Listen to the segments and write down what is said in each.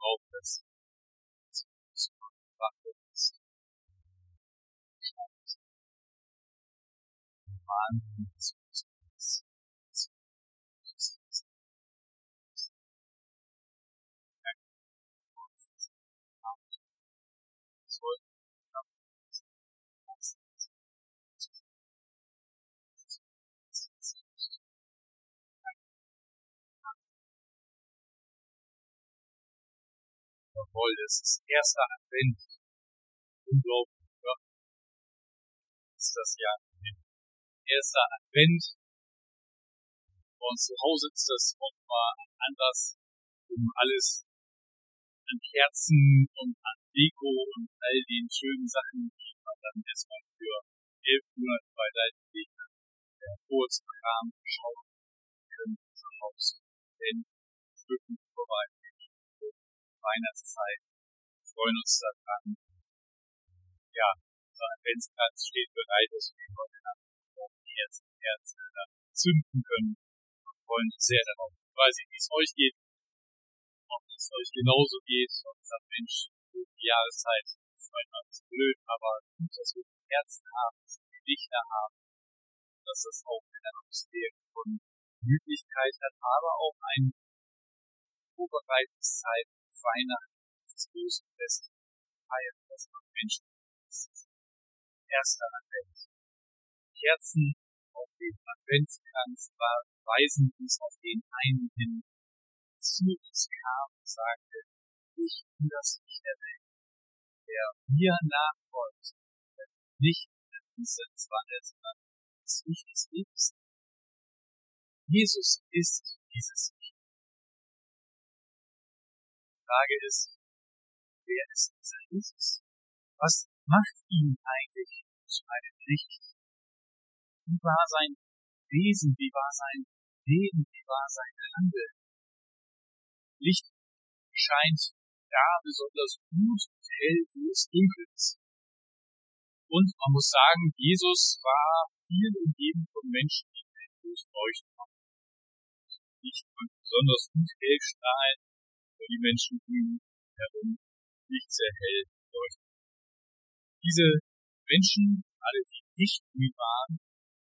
auch das betrachtet ist. Jawohl, es ist erster Advent. Unglaublich, oder? Ist das ja erster Advent. Bei uns zu Hause ist das offenbar anders, um alles an Kerzen und an Deko und all den schönen Sachen, die man dann erstmal für elf Monate beiseite legt, der Vorratskram schauen können, unser Haus, denn Stücken. Weihnachtszeit. Wir freuen uns daran. Ja, unser Adventskranz steht bereit, dass wir heute Nacht ersten Kerzen zünden können. Wir freuen uns sehr darauf. Ich weiß nicht, wie es euch geht, ob es euch genauso geht, ob ihr sagt, Mensch, die Jahreszeit ist manchmal ein bisschen blöd, aber gut, dass wir die Kerzen haben, dass wir die Lichter haben, dass das auch eine Atmosphäre von Gemütlichkeit hat, aber auch ein Vorbereitungszeit Weihnachten, das große Fest, feiern, das man Menschen ist. Erster Advent. Kerzen auf den Adventskranz weisen uns auf den einen hin, zu uns kam und sagte, ich bin das Licht der Welt, der mir nachfolgt, der nicht in der Finsternis wandelt, sondern das Licht des Lebens. Jesus ist dieses Frage ist, wer ist dieser Jesus? Was macht ihn eigentlich zu einem Licht? Wie war sein Wesen? Wie war sein Leben? Wie war sein Handeln? Licht scheint da besonders gut und hell, wo es dunkel ist. Und man muss sagen, Jesus war viel umgeben von Menschen, die großen Leuchten. Licht konnte besonders gut hell strahlen, die Menschen um ihn herum nicht sehr hell leuchten. Diese Menschen, alle die nicht ihn waren,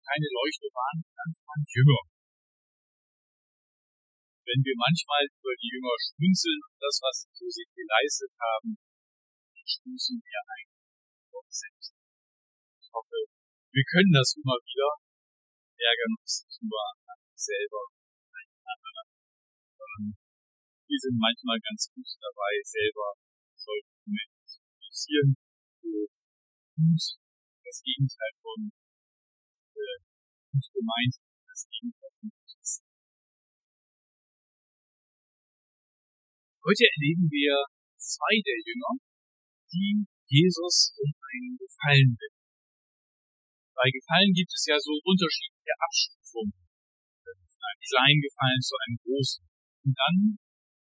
keine Leuchte waren, ganz waren Jünger. Wenn wir manchmal über die Jünger schmunzeln und das, was sie so sich geleistet haben, schmunzeln wir eigentlich Gott selbst. Ich hoffe, wir können das immer wieder, ärgern uns nicht nur an uns selber, wir sind manchmal ganz gut dabei, selber solche Momente zu produzieren, wo gut das Gegenteil von äh, gut gemeint, das Gegenteil von gut ist. Heute erleben wir zwei der Jünger, die Jesus um einen Gefallen bitten. Bei Gefallen gibt es ja so unterschiedliche Abstufungen. Von einem kleinen Gefallen zu einem großen. Und dann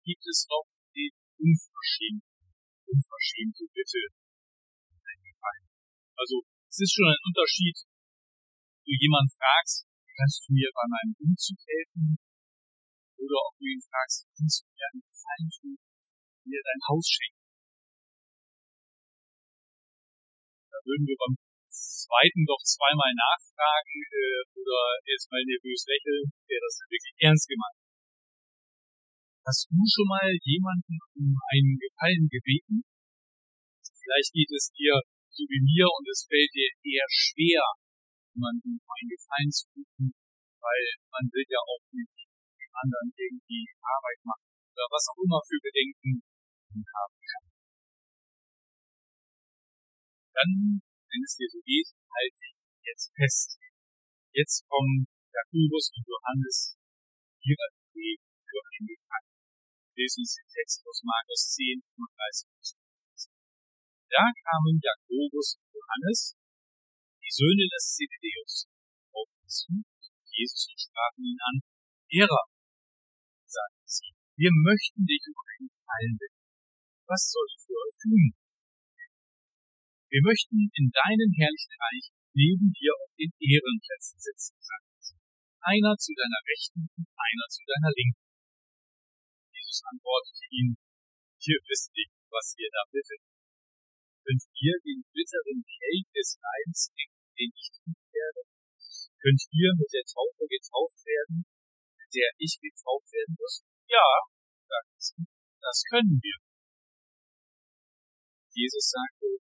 gibt es noch die unverschämte, unverschämte Bitte eingefallen. Also es ist schon ein Unterschied, du jemanden fragst, kannst du mir bei meinem Umzug helfen? Oder ob du ihn fragst, kannst du mir einen Gefallen tun, mir dein Haus schenken? Da würden wir beim zweiten doch zweimal nachfragen äh, oder erstmal nervös lächeln, wäre das wirklich ernst gemeint. Hast du schon mal jemanden um einen Gefallen gebeten? Vielleicht geht es dir so wie mir und es fällt dir eher schwer, jemanden um einen Gefallen zu bitten, weil man will ja auch nicht dem anderen irgendwie Arbeit machen oder was auch immer für Bedenken haben kann. Dann, wenn es dir so geht, halte dich jetzt fest. Jetzt kommen Jakobus und Johannes ihrer Weg für einen Gefallen den Text aus Markus 10, 35 bis 50. Da kamen Jakobus und Johannes, die Söhne des Zebedeus, auf ihn zu, Jesus und sprachen ihn an, Lehrer, sagten sie, wir möchten dich um einen Gefallen bitten. Was soll ich für euch tun? Wir möchten in deinem herrlichen Reich neben dir auf den Ehrenplätzen sitzen, sagten sie. Einer zu deiner Rechten und einer zu deiner Linken. Antwortete ihm, ihr wisst nicht, was ihr da bittet. Könnt ihr den bitteren Kelch des Leidens den ich trinken werde? Könnt ihr mit der Taufe getauft werden, mit der ich getauft werden muss? Ja, sagt sie, das können wir. Jesus sagte,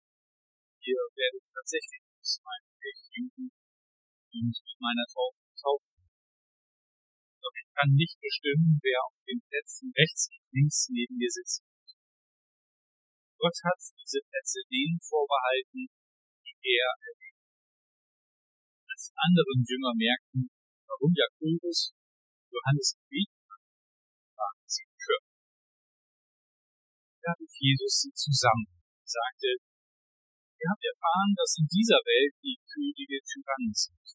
ihr werdet tatsächlich aus meinem Kelch trinken und meiner Taufe kann nicht bestimmen, wer auf den Plätzen rechts und links neben mir sitzt. Gott hat diese Plätze denen vorbehalten, die er erwählt. Als anderen Jünger merkten, warum Jakobus Johannes gebeten hat, waren sie empört. Da rief Jesus sie zusammen und sagte, ihr habt erfahren, dass in dieser Welt die Könige Tyrannen sind,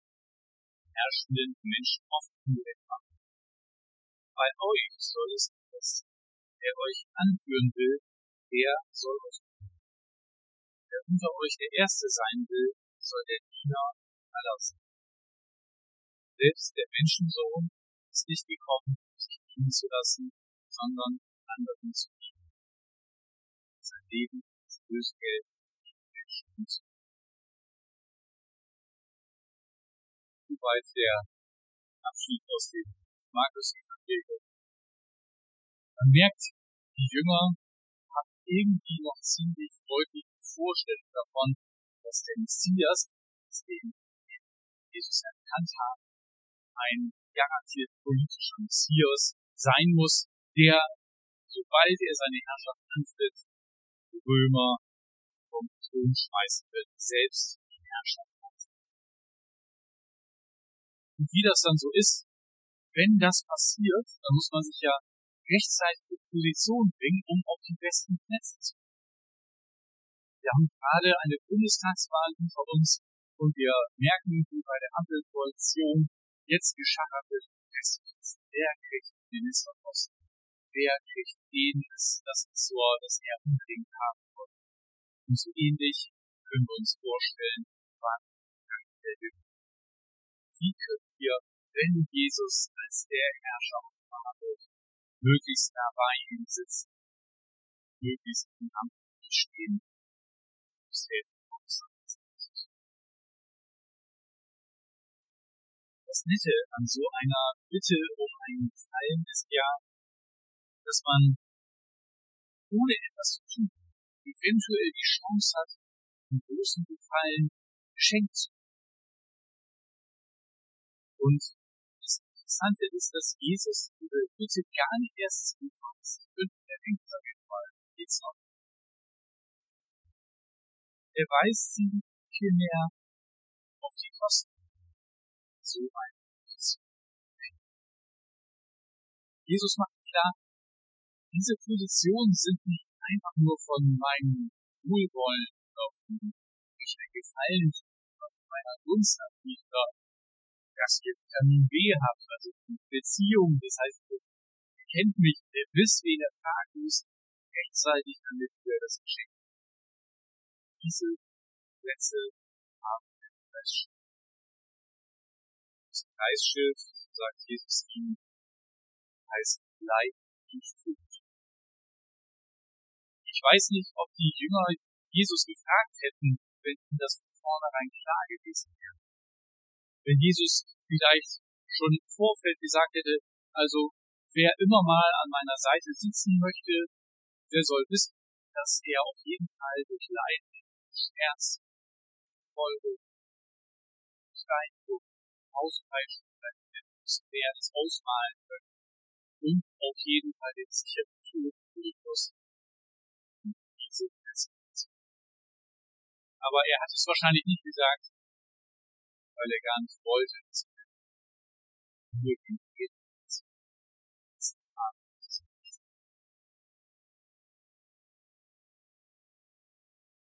herrschenden Menschen oft Unrecht machen. Bei euch soll es das, der euch anführen will, der soll euch dienen. Wer unter euch der Erste sein will, soll der Diener aller sein. Selbst der Menschensohn ist nicht gekommen, sich dienen zu lassen, sondern anderen zu dienen. Sein Leben ist Lösegeld für die Menschen zu Soweit der Abschied aus dem Markus-Evangelium. Man merkt, die Jünger irgendwie noch ziemlich häufig Vorstellung davon, dass der Messias, den Jesus erkannt hat, ein garantiert politischer Messias sein muss, der, sobald er seine Herrschaft antritt, die Römer vom Thron schmeißen wird, selbst die Herrschaft antritt. Und wie das dann so ist, wenn das passiert, dann muss man sich ja rechtzeitig in Position bringen, um auf die besten Plätze zu kommen. Wir haben gerade eine Bundestagswahl hinter uns und wir merken, wie bei der Ampelkoalition jetzt geschachert wird, wer kriegt den Ministerposten, wer kriegt den, das, das Ressort, das er unbedingt haben wollte. Und so ähnlich können wir uns vorstellen, wann Wie können wir, wenn Jesus als der Herrscher offenbar wird, möglichst nah bei ihm sitzen, möglichst im Amt stehen, muss helfen, Das Nette an so einer Bitte um einen Gefallen ist ja, dass man ohne etwas zu tun eventuell die Chance hat, einen großen Gefallen geschenkt zu. Und Interessante ist, dass Jesus diese Bitte gar nicht erst zu fünf er denkt auf jeden Fall, geht's noch. Er weist sie vielmehr auf die Kosten. So ein Jesus macht klar, diese Positionen sind nicht einfach nur von meinem Wohlwollen von mich Gefallen oder von meiner Gunst abhängig oder dass ihr Vitamin B habt, also die Beziehung, das heißt, ihr kennt mich, ihr wisst, wen ihr fragen müsst, rechtzeitig, damit ihr das Geschenk Diese Plätze haben ein Preisschild. Das Preisschild, sagt Jesus ihm, heißt Leid und Tod. Ich weiß nicht, ob die Jünger Jesus gefragt hätten, wenn ihnen das von vornherein klar gewesen wäre wenn Jesus vielleicht schon im Vorfeld gesagt hätte, also wer immer mal an meiner Seite sitzen möchte, der soll wissen, dass er auf jeden Fall durch Leiden, Schmerz, Folge, Steinigung, Auspeitschung, wer es ausmalen können und auf jeden Fall den sicheren Tod muss. Diese Aber er hat es wahrscheinlich nicht gesagt, weil er gar nicht wollte, dass er nur die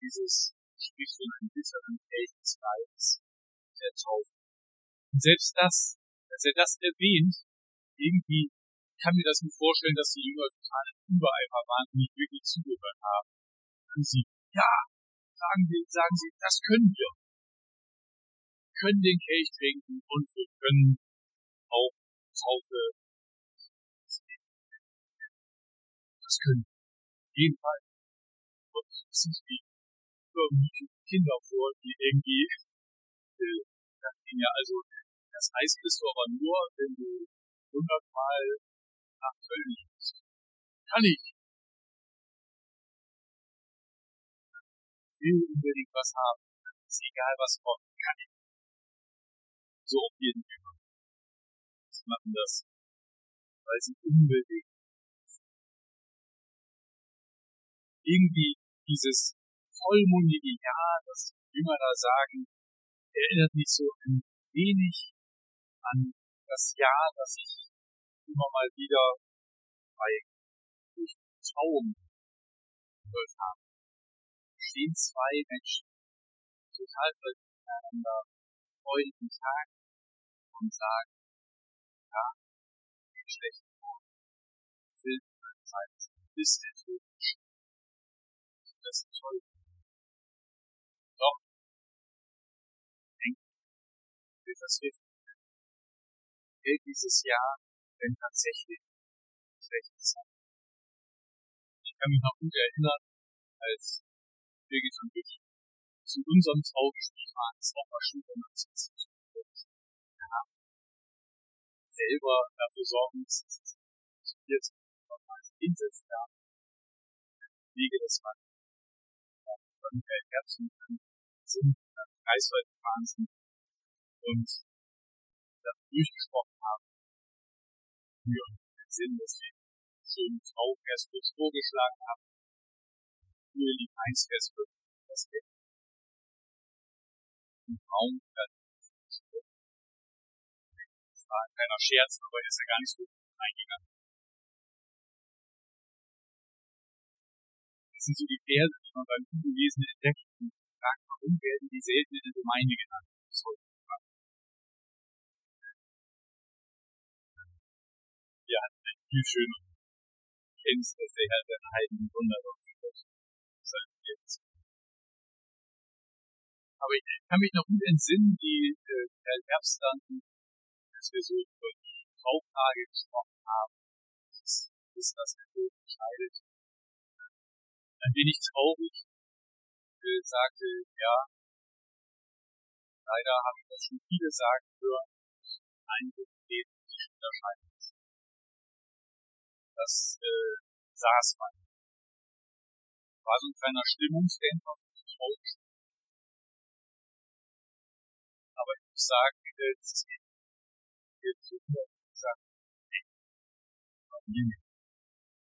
Dieses spricht von einem des Leibes der Taufe. Und selbst das, dass er das erwähnt, irgendwie ich kann mir das nicht vorstellen, dass die Jünger total Übereifer waren und nicht wirklich zugehört haben. Und sie, ja, sagen, wir, sagen sie, das können wir können den Kelch trinken und wir können auch Taufe. Das können Auf jeden Fall. Und es sind wie irgendwelche Kinder vor, die irgendwie, äh, dachten ja, also, das heißt kriegst du aber nur, wenn du hundertmal nach Köln liegst. Kann ich. Ich will unbedingt was haben. Ist egal, was kommt. So auf jeden Fall. Sie machen das, weil sie unbedingt irgendwie dieses vollmundige Ja, das Jünger da sagen, erinnert mich so ein wenig an das Ja, das ich immer mal wieder bei Traum gehört habe. Stehen zwei Menschen total miteinander freudigen Tag und sagen, ja, den schlechten Tag, will Zeit, bis der Tod Das ist toll. das hilft gilt dieses Jahr, wenn tatsächlich schlechte Zeit. Ich kann mich noch gut erinnern, als Birgit und ich zu unserem Trauerspiel fahren, das auch mal Schule 1970 selber dafür sorgen, dass es jetzt nochmal hinsetzt da. Wege des Mann. Dann Herbst und sind kreisweit gefahren sind und das durchgesprochen haben. Für den Sinn, dass wir schön drauf Vers 5 vorgeschlagen haben. Für die 1 Vers 5, das wird im Raum dann war ein kleiner Scherz, aber ist ja gar nicht so eingegangen. Das sind so die Verse, die man beim Bibellesen entdeckt und fragt, warum werden die selten in der Gemeinde genannt? So, wir hatten ein viel schöner. Du kennst, dass der Herr den Heiden Wunder führt. Aber ich kann mich noch gut entsinnen, die äh, Herbst dann, als wir so über die Traufrage gesprochen haben, das ist das Erfolg entscheidet. Ein wenig traurig äh, sagte, ja, leider habe ich das schon viele sagen hören, ein Leben, die schon erscheint das äh, saß man. War so ein kleiner Stimmungsdämpfer für die Coach. Aber ich muss sagen, es ist jetzt so gesagt, nee, Familie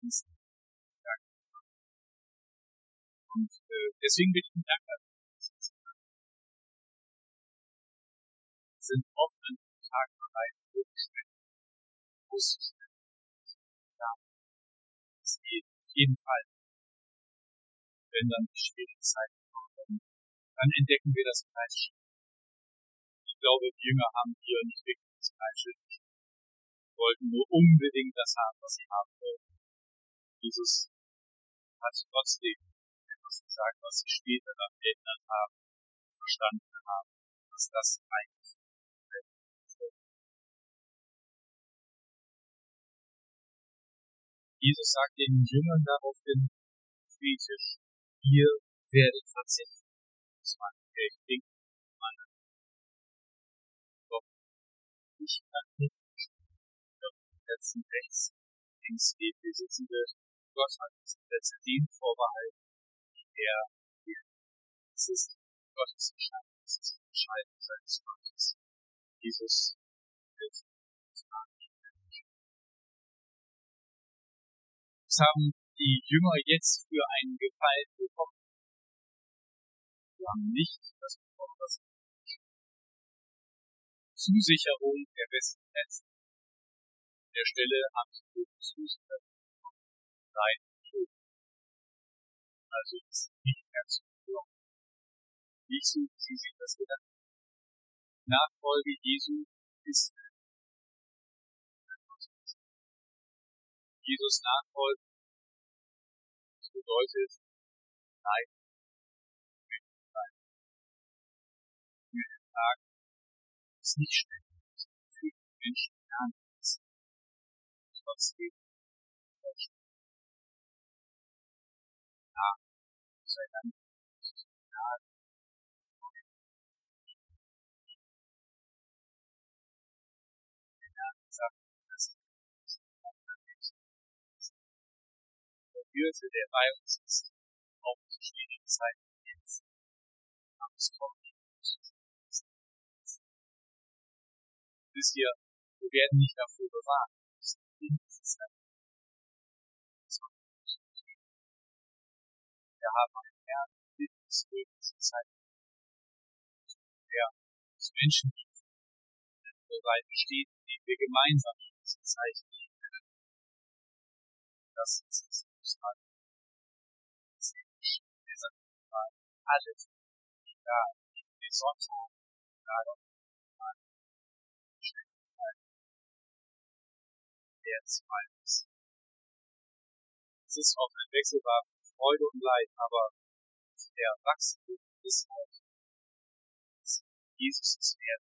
ist und äh, deswegen bin ich dankbar. sind oft an diesem Tag bereit, hochzustellen, auszustellen es geht auf jeden Fall. Wenn dann die schwierige Zeiten kommen, dann entdecken wir das Preisschild. Ich glaube, die Jünger haben hier nicht wirklich das Preisschild. Wollten nur unbedingt das haben, was sie haben wollten. Jesus hat trotzdem etwas gesagt, was sie später dann geändert haben, verstanden haben, dass das eigentlich Jesus sagt den Jüngern daraufhin, Griechisch, ihr werdet verzichten. Das war ich denke, ich nicht verstehen. letzten rechts, links steht, wir sitzen Gott hat diese Plätze dem vorbehalten, der hier. Es ist Gottes Entscheidung, es ist die Entscheidung seines Vaters. Jesus wird Was haben die Jünger jetzt für einen Gefallen bekommen? Sie haben nicht das Zusicherung der besten Plätze. An der Stelle haben sie gute Zusicherung. Nein, Also ist nicht mehr zu hören. Nicht so, wie sich das gedacht. Nachfolge Jesu ist Jesus nachfolgen. Das bedeutet, nein, nein. Für den Tag ist nicht schnell. Für die Menschen gar nichts. Trotzdem nach. Sei dann Hürde, der bei uns ist, auch in schwierigen Zeiten jetzt. Aber es kommt Wisst ihr, wir werden nicht davor bewahrt. Wir haben einen Herrn, der uns diese Zeit der uns Menschen gibt, der bereit steht, den wir gemeinsam in diese Zeichen nehmen können. Das ist es. Alles egal, wie Sonntag, egal ob der zweites. Es ist oft ein Wechselbar für Freude und Leid, aber der wachsende ist halt, Jesus ist wert.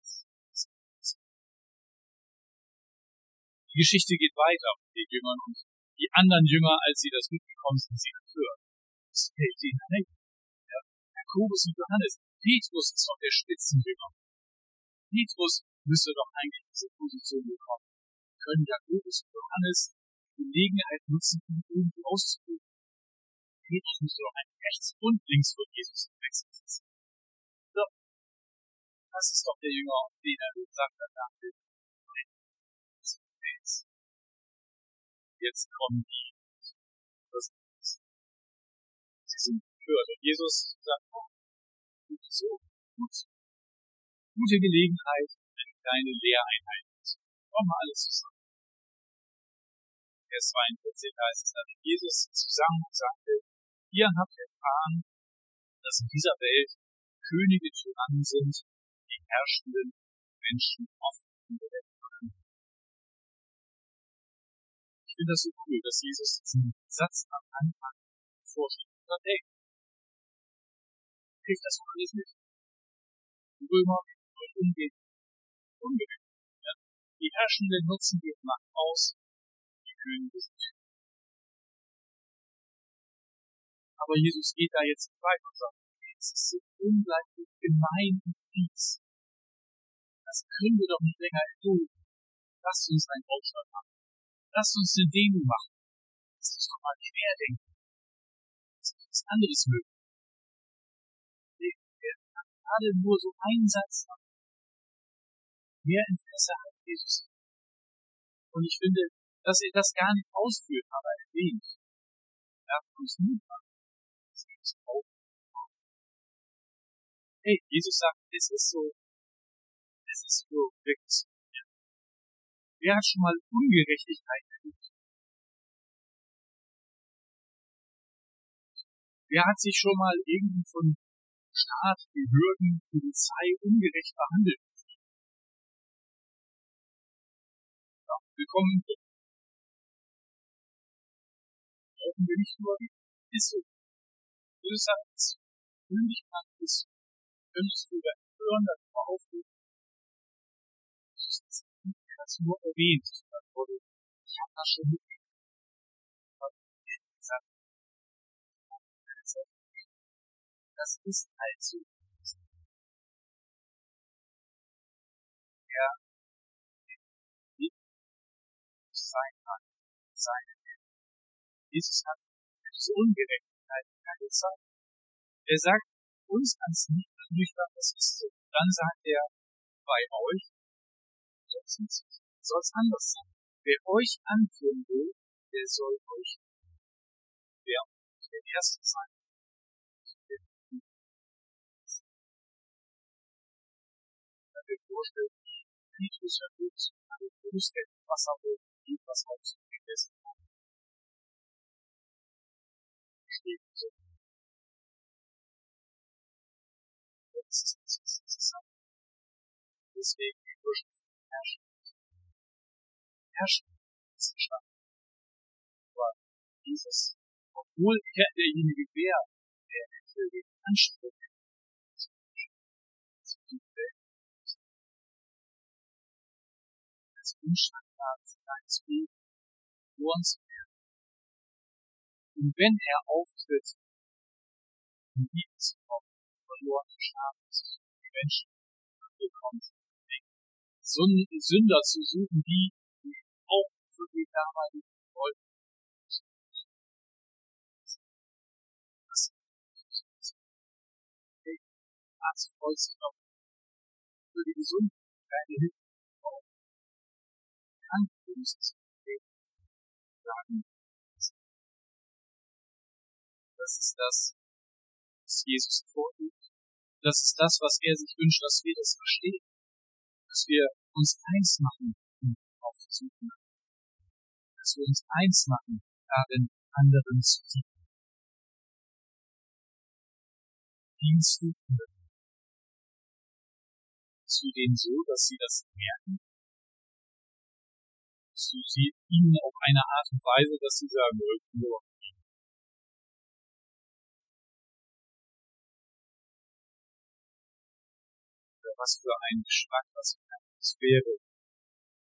Die Geschichte geht weiter mit den Jüngern und die anderen Jünger, als sie das mitbekommen, sind sie empört. Das fällt ihnen ein. Ja? Jakobus und Johannes. Petrus ist doch der Spitzenjünger. Petrus müsste doch eigentlich diese Position bekommen. Können Jakobus und Johannes die Gelegenheit nutzen, ihn irgendwie auszubilden? Petrus müsste doch eigentlich rechts und links von Jesus im Wechsel sitzen. So. Das ist doch der Jünger, auf den er gesagt hat, nach dem jetzt kommen die. Sie sind empört. Und Jesus sagt, oh, gut so, gut. Gute Gelegenheit, eine kleine Lehreinheit. Komm mal alles zusammen. Vers 42 heißt es, dass Jesus zusammen und sagte, ihr habt erfahren, dass in dieser Welt Könige Tyrannen sind, die herrschenden Menschen oft ungerecht finde das so cool, dass Jesus diesen Satz am Anfang vorschlägt und hey, kriegt das doch alles mit. Die Römer wollen umgehen. Ungerecht. Ja? Die Herrschenden nutzen die Macht aus, Könige sind. Aber Jesus geht da jetzt weiter und sagt, es ist so unglaublich gemein und fies. Das können wir doch nicht länger erdulden. Lasst uns einen Aufstand machen. Lasst uns eine Demo machen. Lass uns doch mal querdenken. Das ist was anderes möglich. Wir haben alle nur so einen Satz haben. Mehr Interesse hat Jesus. Und ich finde, dass er das gar nicht ausführt, aber erwähnt, darf uns Mut machen. Das ist auch Hey, Jesus sagt, es ist so, es ist so wirklich Wer hat schon mal Ungerechtigkeit erlebt? Wer hat sich schon mal irgendwie von Staat, Behörden, Polizei ungerecht behandelt? Ja, willkommen. Brauchen wir nicht nur, ist so. Böse ist Mündigkeit ist, könntest du dein Hören darüber aufrufen, das nur erwähnt. Ich habe das schon mitgekriegt. Das ist halt so. Er sein kann, seine Jesus hat diese Ungerechtigkeit keine Zeit. Er sagt uns ans nicht nüchtern, das ist so. Dann sagt er bei euch, soll es anders sein. Wer euch anführen will, der soll euch der, der Erste sein. Wenn wir vorstellen, Petrus erhöht alle Großstädte Wasser hoch, geht was aufzubringen Deswegen die Überschrift herrschen Herrschaftsstadt. Aber dieses, obwohl er derjenige wäre, der den Anspruch als unschlagbares kleines Baby geboren zu werden. Und wenn er auftritt, um Liebe zu kommen, verlorene Schafe die Menschen sind, Sünder zu suchen, die, auch für die damaligen. Das Arzt freut sich auf für die Gesundheit, keine Hilfe braucht. Krank ist sagen, das ist das, was Jesus vorgibt. Das ist das, was er sich wünscht, dass wir das verstehen. Dass wir uns eins machen auf die Suche Dass wir uns eins machen, darin anderen zu dienen. Dienstsuchende. Zu denen so, dass sie das merken, zu sie, ihnen auf eine Art und Weise, dass sie sagen, nur was für ein Geschmack, was für eine Atmosphäre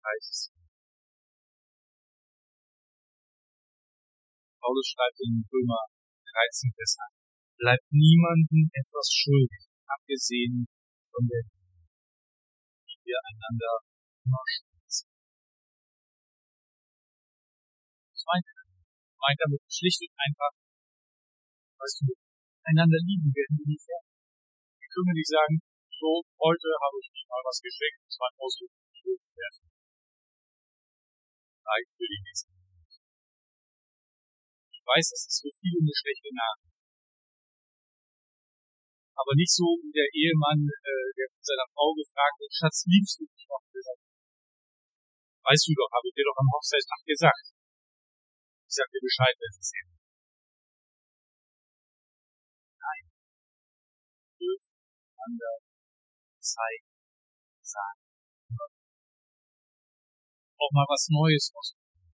heißt. Paulus schreibt in Römer 13, Vers 8, bleibt niemandem etwas schuldig, abgesehen von der Liebe, die wir einander immer schützen. Was meint damit schlicht und einfach, weißt du, einander lieben werden wir nicht. Wir können nicht sagen, so, heute habe ich mir mal was geschenkt, das war ein Ausdruck fertig. Nein, für die nächste. Ich weiß, das ist für viele eine schlechte Nachricht. Aber nicht so wie der Ehemann, äh, der von seiner Frau gefragt wird, Schatz, liebst du mich noch? Weißt du doch, habe ich dir doch am Hochzeitstag gesagt. Ich sag dir Bescheid, wenn es ist. Nein. Wir dürfen einander zeigen, sagen. Auch mal was Neues ausprobieren.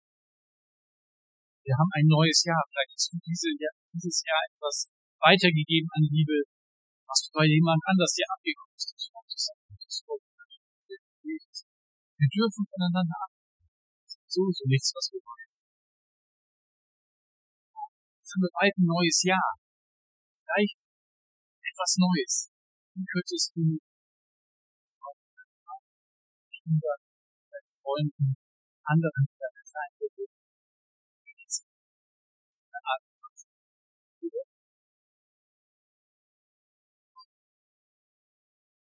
Wir haben ein neues Jahr. Vielleicht hast du diese, dieses Jahr etwas weitergegeben an Liebe, was du bei jemand anders dir abgekommen ist. Wir dürfen voneinander ab. Sowieso nichts, was wir wollen. Wir bald ein neues Jahr. Vielleicht etwas Neues. Wie könntest du Kindern, deinen Freunden, anderen Leuten sein wird.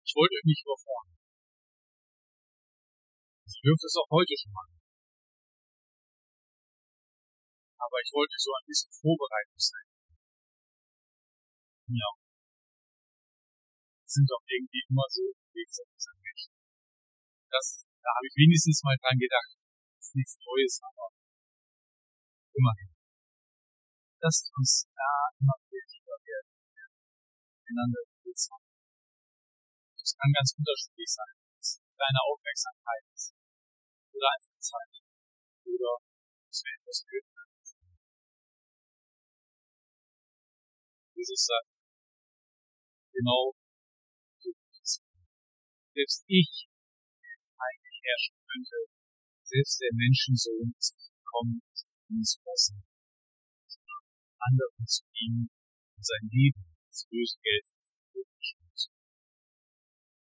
Ich wollte nicht überfordern. Ich dürfte es auch heute schon machen. Aber ich wollte so ein bisschen vorbereitet sein. Ja. Sind doch irgendwie immer so dieser Menschen das, da habe ich wenigstens mal dran gedacht. Das ist nichts Neues, aber immerhin. Lasst uns da immer kreativer werden, miteinander haben. Das kann ganz unterschiedlich sein. Das ist kleine Aufmerksamkeit ist. Oder einfach Zeit. Oder dass wir etwas hören. Jesus sagt, genau, selbst ich herrschen könnte. Selbst der Menschensohn ist gekommen, uns lassen, anderen zu dienen und sein Leben als Lösegeld für zu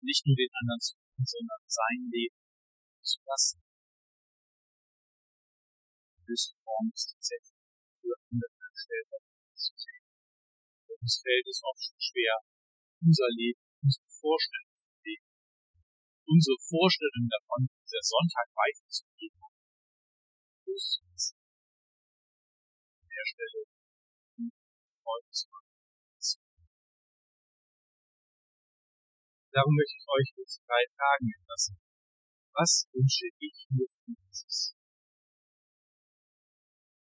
Nicht nur den anderen zu dienen, sondern sein Leben zu lassen. Die höchste Form ist tatsächlich für andere Stellvertreter zu sehen. Uns fällt es oft schon schwer, unser Leben, unsere Vorstellung unsere Vorstellung davon, dieser Sonntag weiterzugeben. An der Stelle Freude zu machen. Darum möchte ich euch jetzt drei Fragen entlassen. Was wünsche ich mir für Jesus?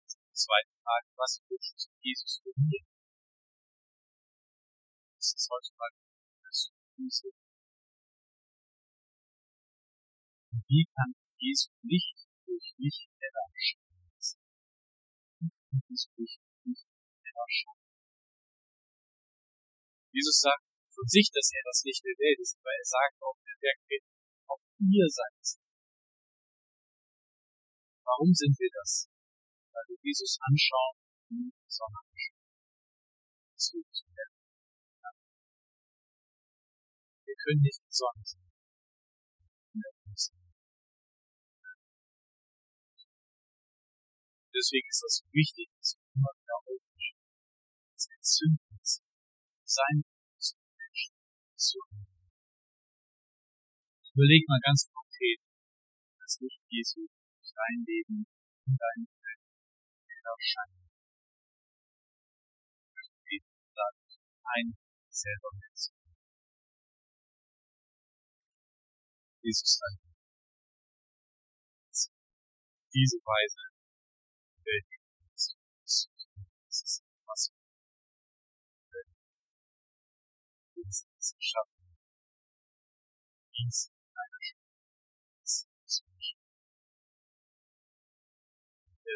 Die zweite Frage, was wünscht Jesus für mir? Das ist heute mal das Füße wie kann Jesu Licht durch mich Jesu Licht durch mich erscheinen? Jesus sagt von sich, dass er das Licht der Welt ist, aber er sagt auch, der Berg auch ihr seid es. Warum sind wir das? Weil wir Jesus anschauen und wird zu werden. können nicht besonders sein. Deswegen ist das so wichtig, dass wir immer wieder aufmischen. Das Entzünden ist sein Überleg mal ganz konkret, das Licht Jesu durch dein Leben in deinem Welt erscheint. sagt ein selber mit. Jesus sagt, diese Weise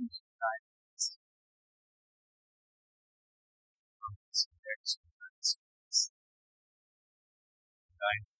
wird. Fünf, nein, dein